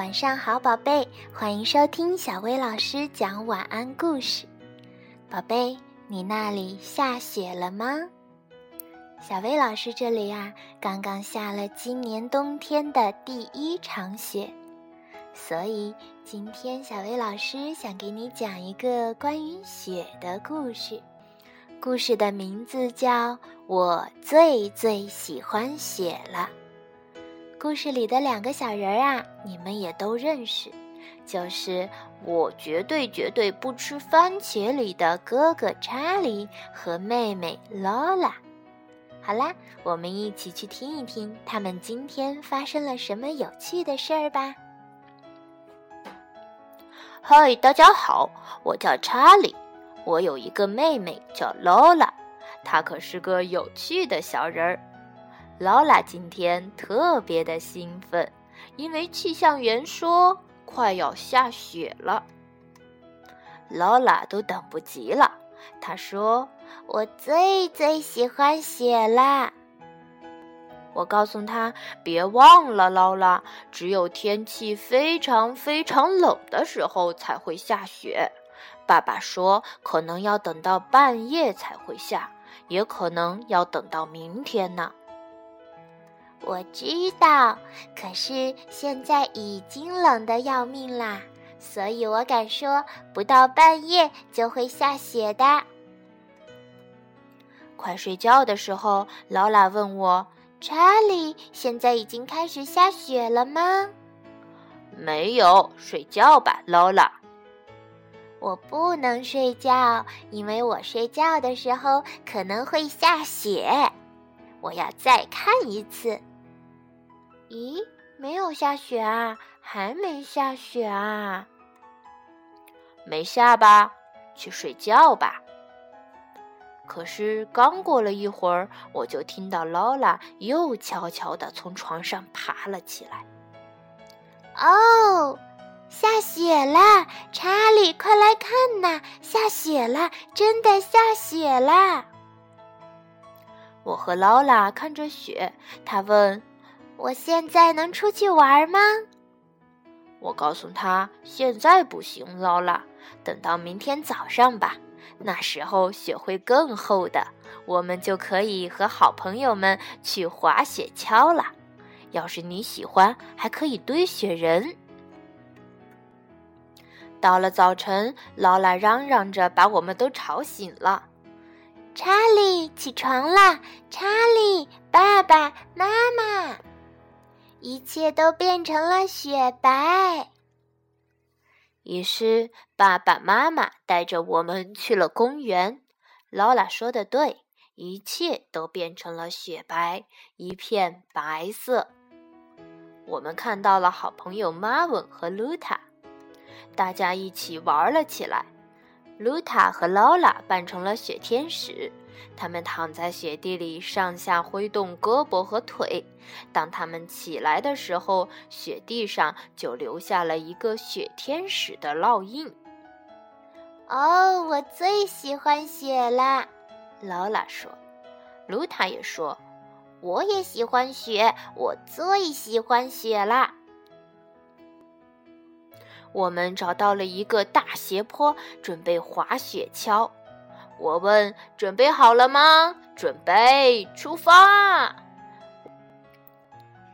晚上好，宝贝，欢迎收听小薇老师讲晚安故事。宝贝，你那里下雪了吗？小薇老师这里呀，刚刚下了今年冬天的第一场雪，所以今天小薇老师想给你讲一个关于雪的故事。故事的名字叫《我最最喜欢雪了》。故事里的两个小人儿啊，你们也都认识，就是我绝对绝对不吃番茄里的哥哥查理和妹妹劳拉。好啦，我们一起去听一听他们今天发生了什么有趣的事儿吧。嗨，大家好，我叫查理，我有一个妹妹叫劳拉，她可是个有趣的小人儿。劳拉今天特别的兴奋，因为气象员说快要下雪了。劳拉都等不及了，她说：“我最最喜欢雪啦！”我告诉她：“别忘了，劳拉，只有天气非常非常冷的时候才会下雪。爸爸说，可能要等到半夜才会下，也可能要等到明天呢。”我知道，可是现在已经冷得要命啦，所以我敢说，不到半夜就会下雪的。快睡觉的时候，劳拉问我：“查理，现在已经开始下雪了吗？”“没有，睡觉吧，劳拉。”“我不能睡觉，因为我睡觉的时候可能会下雪。我要再看一次。”咦，没有下雪啊，还没下雪啊，没下吧？去睡觉吧。可是刚过了一会儿，我就听到劳拉又悄悄地从床上爬了起来。哦，下雪了！查理，快来看呐，下雪了，真的下雪了！我和劳拉看着雪，他问。我现在能出去玩吗？我告诉他，现在不行，劳拉，等到明天早上吧，那时候雪会更厚的，我们就可以和好朋友们去滑雪橇了。要是你喜欢，还可以堆雪人。到了早晨，劳拉嚷嚷着把我们都吵醒了。查理，起床啦！查理，爸爸妈妈。一切都变成了雪白。于是，爸爸妈妈带着我们去了公园。劳拉说的对，一切都变成了雪白，一片白色。我们看到了好朋友马文和露塔，大家一起玩了起来。露塔和劳拉扮成了雪天使。他们躺在雪地里，上下挥动胳膊和腿。当他们起来的时候，雪地上就留下了一个雪天使的烙印。哦，我最喜欢雪啦，劳拉说。露塔也说：“我也喜欢雪，我最喜欢雪了。”我们找到了一个大斜坡，准备滑雪橇。我问：“准备好了吗？”“准备，出发！”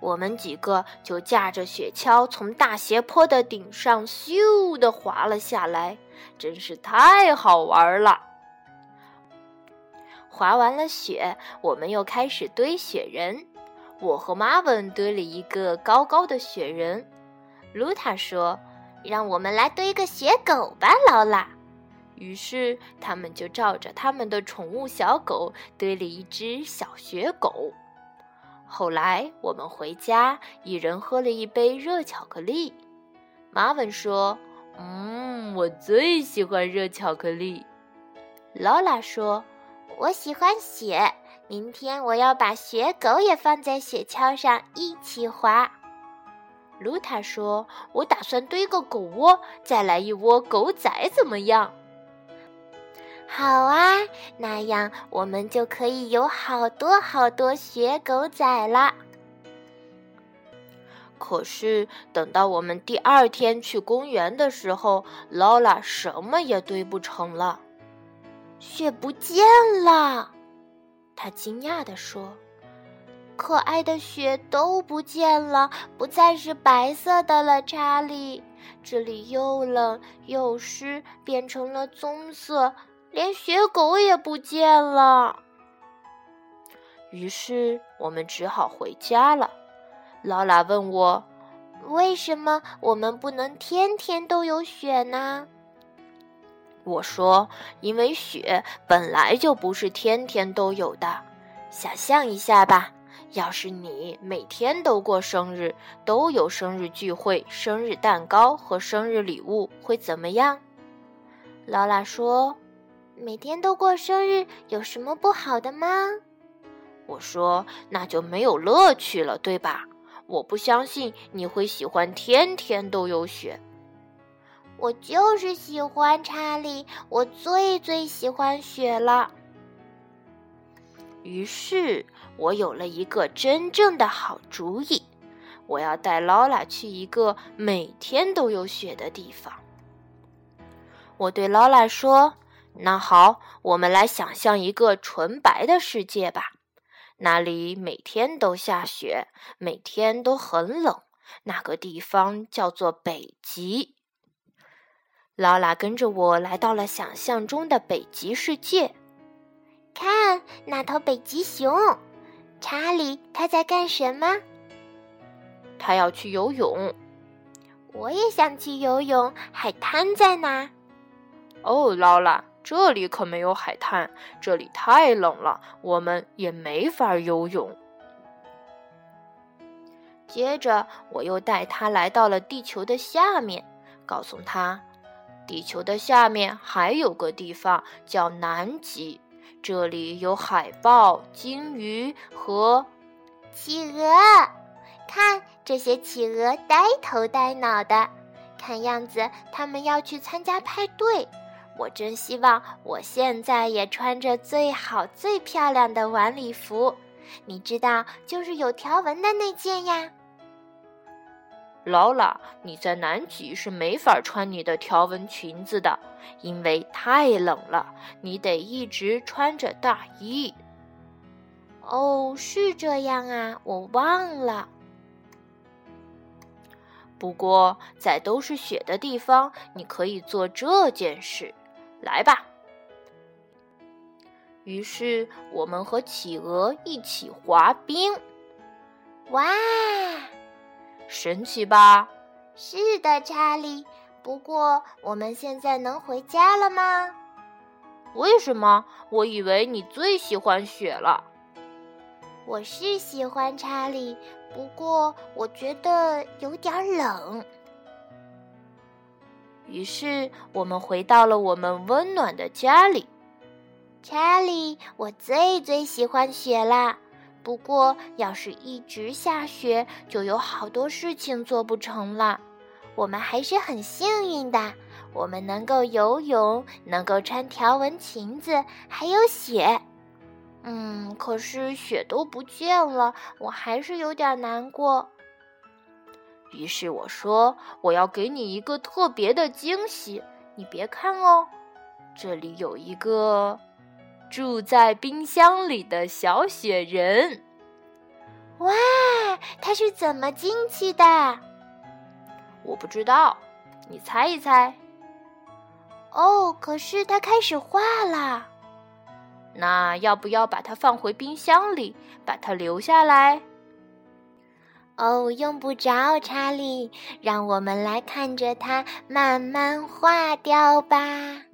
我们几个就驾着雪橇从大斜坡的顶上咻的滑了下来，真是太好玩了。滑完了雪，我们又开始堆雪人。我和马文堆了一个高高的雪人。卢塔说：“让我们来堆个雪狗吧，劳拉。”于是，他们就照着他们的宠物小狗堆了一只小雪狗。后来，我们回家，一人喝了一杯热巧克力。马文说：“嗯，我最喜欢热巧克力。”劳拉说：“我喜欢雪，明天我要把雪狗也放在雪橇上一起滑。”卢塔说：“我打算堆个狗窝，再来一窝狗仔，怎么样？”好啊，那样我们就可以有好多好多雪狗仔了。可是等到我们第二天去公园的时候，劳拉什么也堆不成了，雪不见了。他惊讶地说：“可爱的雪都不见了，不再是白色的了。”查理，这里又冷又湿，变成了棕色，连雪狗也不见了。于是我们只好回家了。劳拉问我：“为什么我们不能天天都有雪呢？”我说：“因为雪本来就不是天天都有的。想象一下吧，要是你每天都过生日，都有生日聚会、生日蛋糕和生日礼物，会怎么样？”劳拉说：“每天都过生日有什么不好的吗？”我说：“那就没有乐趣了，对吧？我不相信你会喜欢天天都有雪。”我就是喜欢查理，我最最喜欢雪了。于是我有了一个真正的好主意，我要带劳拉去一个每天都有雪的地方。我对劳拉说：“那好，我们来想象一个纯白的世界吧，那里每天都下雪，每天都很冷。那个地方叫做北极。”劳拉跟着我来到了想象中的北极世界。看那头北极熊，查理，他在干什么？他要去游泳。我也想去游泳。海滩在哪？哦，劳拉，这里可没有海滩，这里太冷了，我们也没法游泳。接着，我又带他来到了地球的下面，告诉他。地球的下面还有个地方叫南极，这里有海豹、鲸鱼和企鹅。看这些企鹅呆头呆脑的，看样子他们要去参加派对。我真希望我现在也穿着最好最漂亮的晚礼服，你知道，就是有条纹的那件呀。劳拉，你在南极是没法穿你的条纹裙子的，因为太冷了，你得一直穿着大衣。哦，是这样啊，我忘了。不过，在都是雪的地方，你可以做这件事。来吧。于是，我们和企鹅一起滑冰。哇！神奇吧？是的，查理。不过，我们现在能回家了吗？为什么？我以为你最喜欢雪了。我是喜欢查理，不过我觉得有点冷。于是，我们回到了我们温暖的家里。查理，我最最喜欢雪啦。不过，要是一直下雪，就有好多事情做不成了。我们还是很幸运的，我们能够游泳，能够穿条纹裙子，还有雪。嗯，可是雪都不见了，我还是有点难过。于是我说：“我要给你一个特别的惊喜，你别看哦，这里有一个。”住在冰箱里的小雪人，哇，它是怎么进去的？我不知道，你猜一猜。哦，可是它开始化了。那要不要把它放回冰箱里，把它留下来？哦，用不着，查理，让我们来看着它慢慢化掉吧。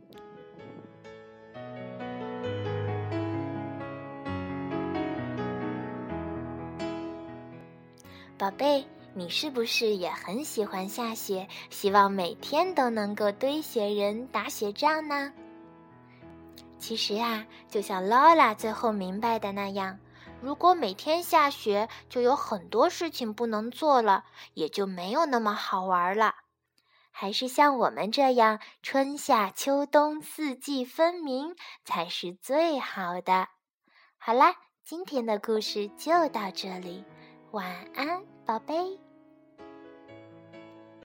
宝贝，你是不是也很喜欢下雪？希望每天都能够堆雪人、打雪仗呢？其实啊，就像劳拉最后明白的那样，如果每天下雪，就有很多事情不能做了，也就没有那么好玩了。还是像我们这样，春夏秋冬四季分明才是最好的。好啦，今天的故事就到这里。晚安，宝贝。